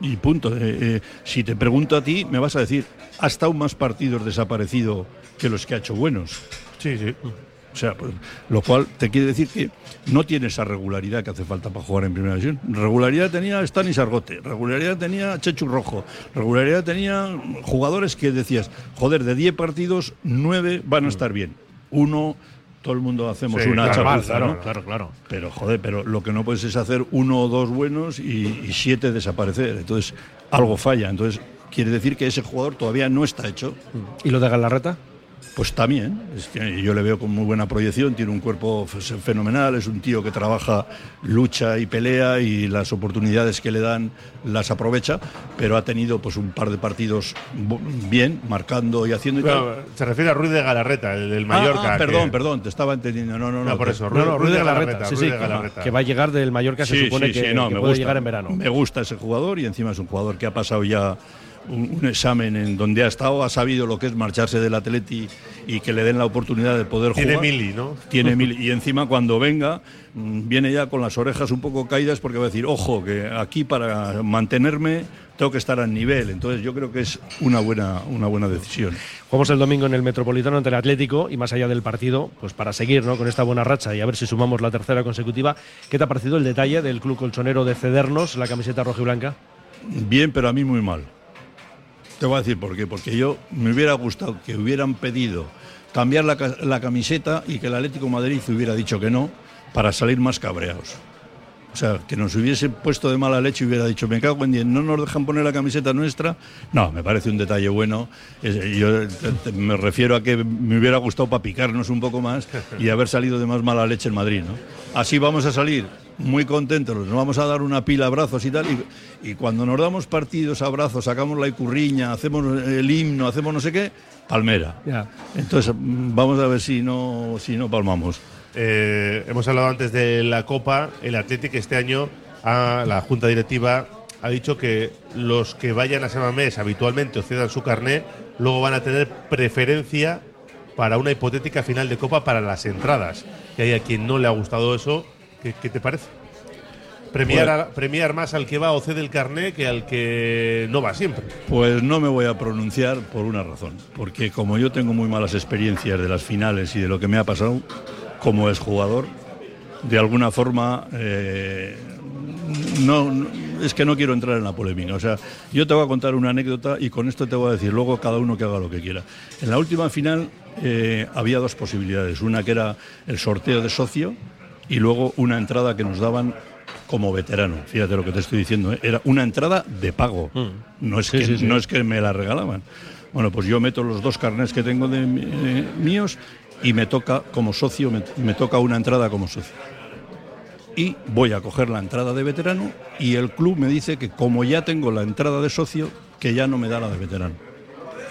y punto. Eh, eh, si te pregunto a ti, me vas a decir, ¿ha estado más partidos desaparecido que los que ha hecho buenos?
Sí, sí.
O sea, pues, lo cual te quiere decir que no tiene esa regularidad que hace falta para jugar en primera división. Regularidad tenía Stanis Argote, regularidad tenía Chechu Rojo, regularidad tenía jugadores que decías, joder, de 10 partidos, 9 van a estar bien. Uno, todo el mundo hacemos
Sí,
una
claro,
chapuza,
claro,
¿no?
claro, claro.
Pero joder, pero lo que no puedes es hacer uno o dos buenos y, y siete desaparecer. Entonces, algo falla. Entonces, quiere decir que ese jugador todavía no está hecho.
¿Y lo de Galarreta?
Pues también, yo le veo con muy buena proyección, tiene un cuerpo fenomenal, es un tío que trabaja, lucha y pelea y las oportunidades que le dan las aprovecha, pero ha tenido pues un par de partidos bien, marcando y haciendo y
Pero,
tal.
se refiere a Ruiz de Galarreta, el del
Ah,
Mallorca.
ah, perdón,
que-
perdón, te estaba entendiendo. No, no, no.
No, por eso,
Ruiz de Galarreta,
Galarreta,
sí,
Ruiz
sí,
de Galarreta.
que va a llegar del Mallorca, se
Sí,
supone que,
no,
que puede
gusta.
llegar en verano.
Me gusta ese jugador y encima es un jugador que ha pasado ya un, un examen en donde ha estado, ha sabido lo que es marcharse del Atleti y que le den la oportunidad de poder
Tiene
jugar.
mili, ¿no?
Tiene *laughs* mil y encima cuando venga mm, viene ya con las orejas un poco caídas porque va a decir, ojo, que aquí para mantenerme tengo que estar al nivel. Entonces yo creo que es una buena, una buena decisión.
Jugamos el domingo en el Metropolitano ante el Atlético y más allá del partido, pues para seguir ¿no? con esta buena racha y a ver si sumamos la tercera consecutiva, ¿qué te ha parecido el detalle del club colchonero de cedernos la camiseta roja y blanca?
Bien, pero a mí muy mal. Te voy a decir por qué. Porque yo me hubiera gustado que hubieran pedido cambiar la, ca- la camiseta y que el Atlético de Madrid hubiera dicho que no para salir más cabreados. O sea, que nos hubiese puesto de mala leche y hubiera dicho, me cago en diez, no nos dejan poner la camiseta nuestra. No, me parece un detalle bueno. Yo me refiero a que me hubiera gustado para picarnos un poco más y haber salido de más mala leche en Madrid. ¿no? Así vamos a salir muy contentos, nos vamos a dar una pila de abrazos y tal. Y, y cuando nos damos partidos, abrazos, sacamos la icurriña, hacemos el himno, hacemos no sé qué, palmera.
Ya.
Entonces, vamos a ver si no, si no palmamos.
Eh, hemos hablado antes de la Copa. El Atlético este año, a la Junta Directiva ha dicho que los que vayan a Samamés habitualmente o cedan su carné, luego van a tener preferencia para una hipotética final de Copa para las entradas. Que hay a quien no le ha gustado eso. ¿Qué, qué te parece? Premiar,
Bueno.
a- premiar más al que va o cede el carné que al que no va siempre.
Pues no me voy a pronunciar por una razón, porque como yo tengo muy malas experiencias de las finales y de lo que me ha pasado como es jugador, de alguna forma eh, no, no- es que no quiero entrar en la polémica. O sea, yo te voy a contar una anécdota y con esto te voy a decir luego cada uno que haga lo que quiera. En la última final eh, había dos posibilidades. Una que era el sorteo de socio y luego una entrada que nos daban como veterano. Fíjate lo que te estoy diciendo. ¿eh? Era una entrada de pago. No, es que,
sí, sí.
no es que me la regalaban. Bueno, pues yo meto los dos carnés que tengo de eh, míos y me toca como socio, me, me toca una entrada como socio. Y voy a coger la entrada de veterano y el club me dice que como ya tengo la entrada de socio, que ya no me da la de veterano.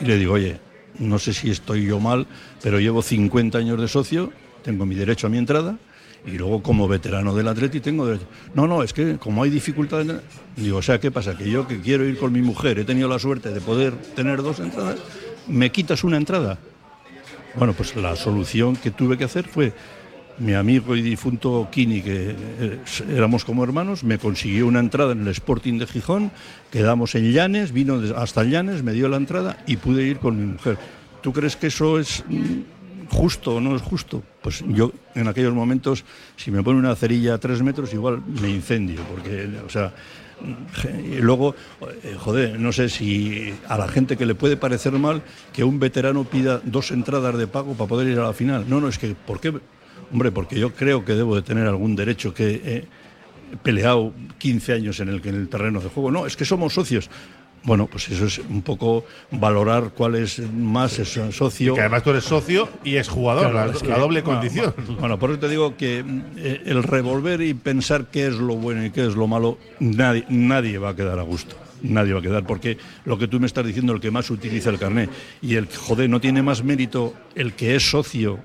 Y le digo, oye, no sé si estoy yo mal, pero llevo 50 años de socio, tengo mi derecho a mi entrada y luego como veterano del Atleti tengo derecho. No, no, es que como hay dificultades, digo, o sea, ¿qué pasa? Que yo que quiero ir con mi mujer, he tenido la suerte de poder tener dos entradas, ¿me quitas una entrada? Bueno, pues la solución que tuve que hacer fue mi amigo y difunto Kini, que eh, éramos como hermanos, me consiguió una entrada en el Sporting de Gijón, quedamos en Llanes, vino hasta Llanes, me dio la entrada y pude ir con mi mujer. ¿Tú crees que eso es mm, justo o no es justo? Pues yo en aquellos momentos, si me pone una cerilla a tres metros, igual me incendio, porque, o sea, y luego, eh, joder, no sé si a la gente que le puede parecer mal que un veterano pida dos entradas de pago para poder ir a la final. No, no, es que, ¿por qué? Hombre, porque yo creo que debo de tener algún derecho que he peleado 15 años en el, en el terreno de juego. No, es que somos socios. Bueno, pues eso es un poco valorar cuál es más es socio.
Que además tú eres socio y es jugador,
Claro,
la,
es que-
la doble
bueno,
condición.
Bueno, bueno, por eso te digo que eh, el revolver y pensar qué es lo bueno y qué es lo malo, nadie, nadie va a quedar a gusto. Nadie va a quedar, porque lo que tú me estás diciendo, el que más utiliza el carné y el joder, no tiene más mérito el que es socio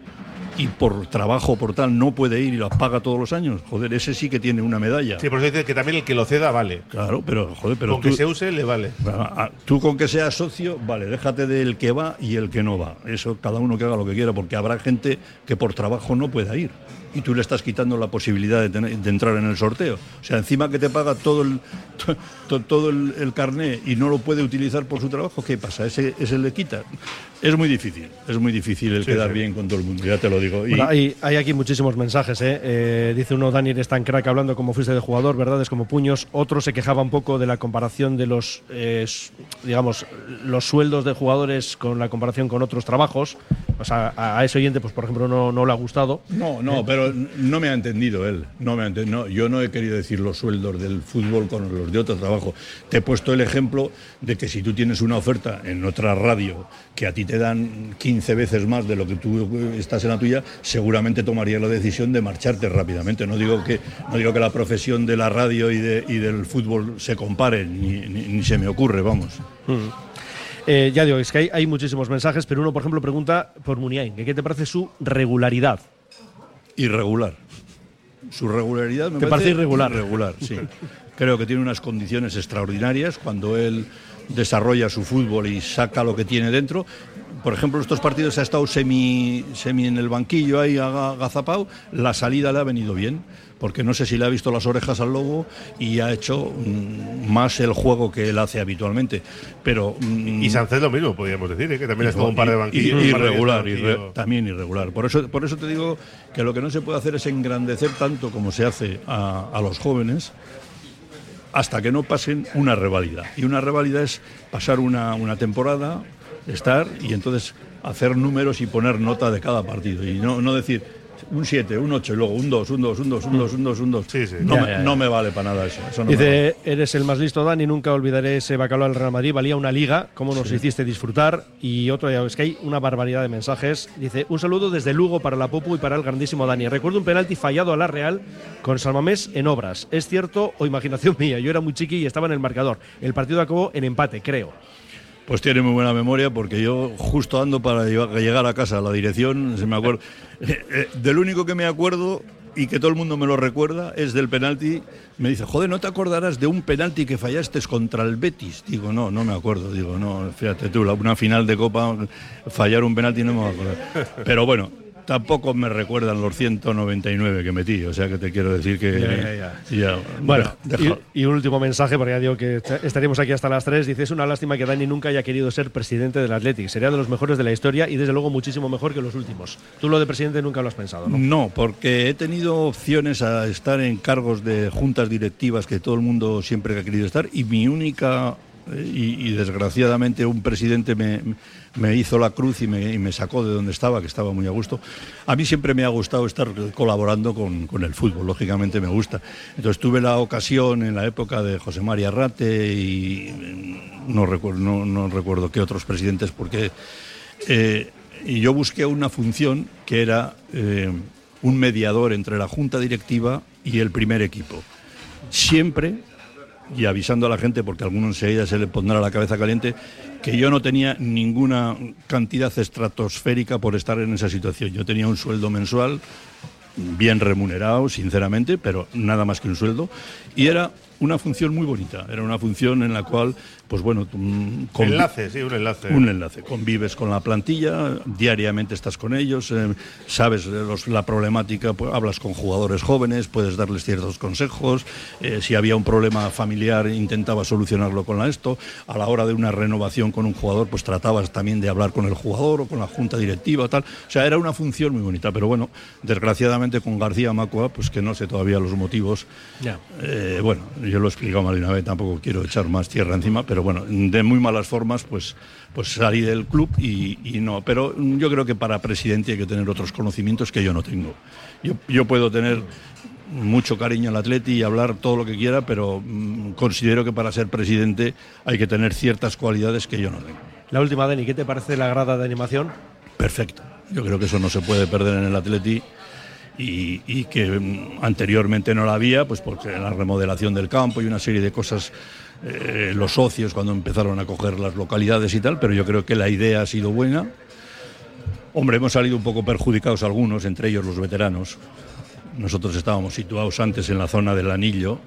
y por trabajo, por tal, no puede ir y lo paga todos los años. Joder, ese sí que tiene una medalla.
Sí, por eso dice que también el que lo ceda vale.
Claro, pero joder, pero
Con
tú,
que se use le vale.
Ah, ah, Tú con que seas socio, vale, déjate del que va y el que no va. Eso cada uno que haga lo que quiera, porque habrá gente que por trabajo no pueda ir. Y tú le estás quitando la posibilidad de, tener- de entrar en el sorteo. O sea, encima que te paga todo el, to- *laughs* to- todo el, el carné y no lo puede utilizar por su trabajo, ¿qué pasa? ¿Ese, ese le quita? Es muy difícil, es muy difícil el
Sí,
quedar
sí.
bien con todo el mundo, ya te lo digo. Y-
Bueno, hay, hay aquí muchísimos mensajes. ¿eh? Eh, dice uno, Dani, eres tan crack hablando como fuiste de jugador, verdades como puños. Otro se quejaba un poco de la comparación de los, eh, digamos, los sueldos de jugadores con la comparación con otros trabajos. O sea, a, a ese oyente, pues por ejemplo, no, no le ha gustado.
No, no, pero no me ha entendido él. No me ha enten- no, yo no he querido decir los sueldos del fútbol con los de otro trabajo. Te he puesto el ejemplo de que si tú tienes una oferta en otra radio que a ti te dan 15 veces más de lo que tú estás en la tuya, seguramente tomarías la decisión de marcharte rápidamente. No digo que, no digo que la profesión de la radio y, de- y del fútbol se comparen, ni, se me ocurre, vamos.
Mm. Eh, ya digo, es que hay, hay muchísimos mensajes, pero uno, por ejemplo, pregunta por Muniain, ¿qué te parece su regularidad?
Irregular. Su regularidad me
¿Te parece irregular?
Irregular, sí. Creo que tiene unas condiciones extraordinarias cuando él desarrolla su fútbol y saca lo que tiene dentro. Por ejemplo, estos partidos ha estado semi, semi en el banquillo ahí aga- agazapado. La salida le ha venido bien, porque no sé si le ha visto las orejas al lobo y ha hecho mm, más el juego que él hace habitualmente. Pero mm,
Y Sánchez lo mismo, podríamos decir, ¿eh? que también ha estado un par de banquillos.
y-
par
irregular,
de
irre- también irregular. Por eso, por eso te digo que lo que no se puede hacer es engrandecer tanto como se hace a, a los jóvenes hasta que no pasen una revalida. Y una revalida es pasar una, una temporada, estar y entonces hacer números y poner nota de cada partido. Y no, no decir un 7, un 8 y luego un 2, un 2, un 2, un 2, un 2, un 2. No,
Ya,
me,
ya, ya.
no me vale para nada eso. eso no me vale.
Dice, eres el más listo, Dani, nunca olvidaré ese bacalao del Real Madrid, valía una liga, cómo nos hiciste disfrutar. Y otro, ya es que hay una barbaridad de mensajes. Dice, un saludo desde Lugo para la Popu y para el grandísimo Dani. Recuerdo un penalti fallado a la Real con Salmamés en obras. ¿Es cierto o imaginación *laughs* mía? Yo era muy chiqui y estaba en el marcador. El partido acabó en empate, creo.
Pues tiene muy buena memoria porque yo justo ando para llegar a casa a la dirección, se me acuerdo. *laughs* Eh, eh, del único que me acuerdo y que todo el mundo me lo recuerda es del penalti. Me dice, joder, ¿no te acordarás de un penalti que fallaste contra el Betis? Digo, no, no me acuerdo. Digo, no, fíjate tú, una final de Copa, fallar un penalti no me voy a acordar. Pero bueno, tampoco me recuerdan los 199 que metí, o sea que te quiero decir que
Ya, ya, ya.
ya,
Bueno, y, y un último mensaje, porque ya digo que est- estaríamos aquí hasta las 3. Dice, es una lástima que Dani nunca haya querido ser presidente del Athletic. Sería de los mejores de la historia y desde luego muchísimo mejor que los últimos. Tú lo de presidente nunca lo has pensado, ¿no?
No, porque he tenido opciones a estar en cargos de juntas directivas que todo el mundo siempre ha querido estar y mi única, y, desgraciadamente un presidente me, me hizo la cruz y me, sacó de donde estaba, que estaba muy a gusto. A mí siempre me ha gustado estar colaborando con, con el fútbol, lógicamente me gusta. Entonces tuve la ocasión en la época de José María Rate y mm, no recuerdo, no recuerdo qué otros presidentes, porque eh, y yo busqué una función que era eh, un mediador entre la junta directiva y el primer equipo. Siempre, y avisando a la gente, porque a algunos enseguida se le pondrá la cabeza caliente, que yo no tenía ninguna cantidad estratosférica por estar en esa situación. Yo tenía un sueldo mensual bien remunerado, sinceramente, pero nada más que un sueldo. Y era una función muy bonita. Era una función en la cual, pues bueno, mm,
Enlace, sí, un enlace.
un enlace. Convives con la plantilla, diariamente estás con ellos, eh, sabes eh, los- la problemática, pues, hablas con jugadores jóvenes, puedes darles ciertos consejos. eh, si había un problema familiar, intentaba solucionarlo con la esto. A la hora de una renovación con un jugador, pues tratabas también de hablar con el jugador o con la junta directiva, tal. O sea, era una función muy bonita. Pero bueno, desgraciadamente con García Macua, pues que no sé todavía los motivos.
Ya.
Eh, bueno, yo lo he explicado mal de una vez, tampoco quiero echar más tierra encima, pero bueno, de muy malas formas, pues, pues salí del club y, y no. Pero yo creo que para presidente hay que tener otros conocimientos que yo no tengo. Yo, yo puedo tener mucho cariño al atleti y hablar todo lo que quiera, pero mm, considero que para ser presidente hay que tener ciertas cualidades que yo no tengo.
La última, Dani, ¿qué te parece la grada de animación?
Perfecto. Yo creo que eso no se puede perder en el Atleti y, y que mm, anteriormente no la había, pues porque la remodelación del campo y una serie de cosas, eh, los socios cuando empezaron a coger las localidades y tal, pero yo creo que la idea ha sido buena. Hombre, hemos salido un poco perjudicados algunos, entre ellos los veteranos. Nosotros estábamos situados antes en la zona del anillo.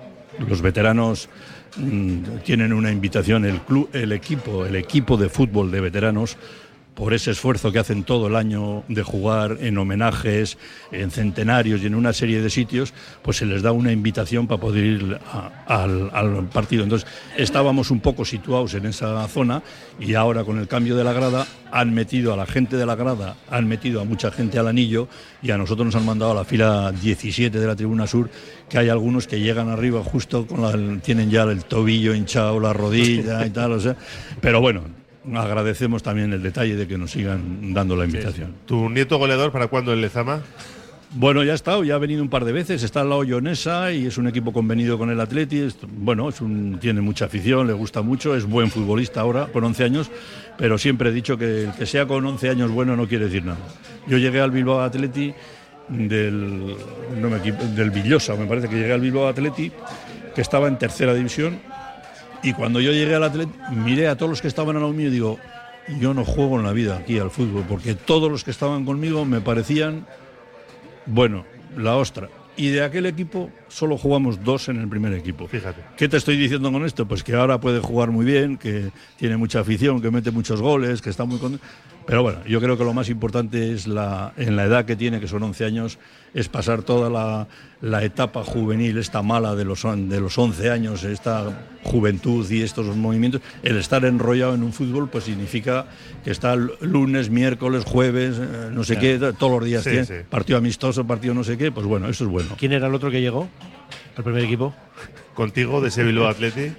Los veteranos mm, tienen una invitación, el, club, el, equipo, el equipo de fútbol de veteranos, por ese esfuerzo que hacen todo el año de jugar en homenajes, en centenarios y en una serie de sitios, pues se les da una invitación para poder ir al, al partido. Entonces estábamos un poco situados en esa zona y ahora con el cambio de la grada han metido a la gente de la grada, han metido a mucha gente al anillo y a nosotros nos han mandado a la fila 17 de la tribuna sur, que hay algunos que llegan arriba justo con la, tienen ya el tobillo hinchado, la rodilla y tal, o sea, pero bueno, agradecemos también el detalle de que nos sigan dando la invitación.
¿Tu nieto goleador para cuándo en Lezama?
Bueno, ya ha estado, ya ha venido un par de veces, está al lado Llonesa y es un equipo convenido con el Atleti, es- bueno, es un, tiene mucha afición, le gusta mucho, es buen futbolista ahora, con 11 años, pero siempre he dicho que el que sea con 11 años bueno no quiere decir nada. Yo llegué al Bilbao Atleti del, no me del Villosa, me parece que llegué al Bilbao Atleti, que estaba en tercera división, y cuando yo llegué al Atleti, miré a todos los que estaban al lado mío y digo, yo no juego en la vida aquí al fútbol, porque todos los que estaban conmigo me parecían bueno, la ostra. Y de aquel equipo solo jugamos dos en el primer equipo.
Fíjate.
¿Qué te estoy diciendo con esto? Pues que ahora puede jugar muy bien, que tiene mucha afición, que mete muchos goles, que está muy contento. Pero bueno, yo creo que lo más importante es la, en la edad que tiene, que son 11 años, es pasar toda la, la etapa juvenil, esta mala de los, de los 11 años, esta juventud y estos movimientos. El estar enrollado en un fútbol, pues significa que está lunes, miércoles, jueves, eh, no sé
Claro.
qué, todos los días
Sí,
tiene
sí.
partido amistoso, partido no sé qué, pues bueno, eso es bueno.
¿Quién era el otro que llegó al primer equipo?
Contigo, de ese Bilbao Atleti.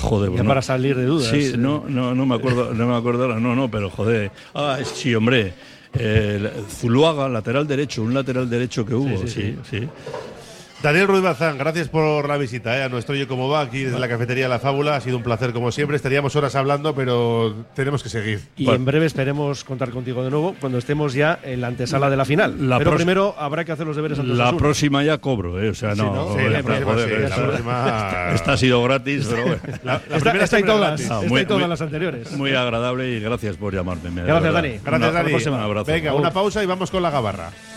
Joder,
Ya
bueno.
para salir de dudas.
Sí, no, no, no me acuerdo, no me acuerdo ahora, no, no, pero joder. Ah, sí, hombre. Eh, Zuluaga, lateral derecho, un lateral derecho que hubo,
Sí,
sí,
sí,
sí.
Daniel Ruiz Bazán, gracias por la visita ¿eh? a nuestro Oye Cómo Va aquí desde la cafetería La Fábula. Ha sido un placer como siempre. Estaríamos horas hablando, pero tenemos que seguir.
Y en breve esperemos contar contigo de nuevo cuando estemos ya en la antesala de la final.
La
Pero primero habrá que hacer los deberes antes
La próxima ya cobro, ¿eh? O sea, no. esta- ha sido gratis, pero bueno. *laughs*
La- primera
y
siempre
todas,
gratis.
esta y todas las anteriores.
Muy agradable y gracias por llamarme.
Gracias. Dani.
Gracias,
Una-
Dani.
Un abrazo.
Venga, una pausa y vamos con la gabarra.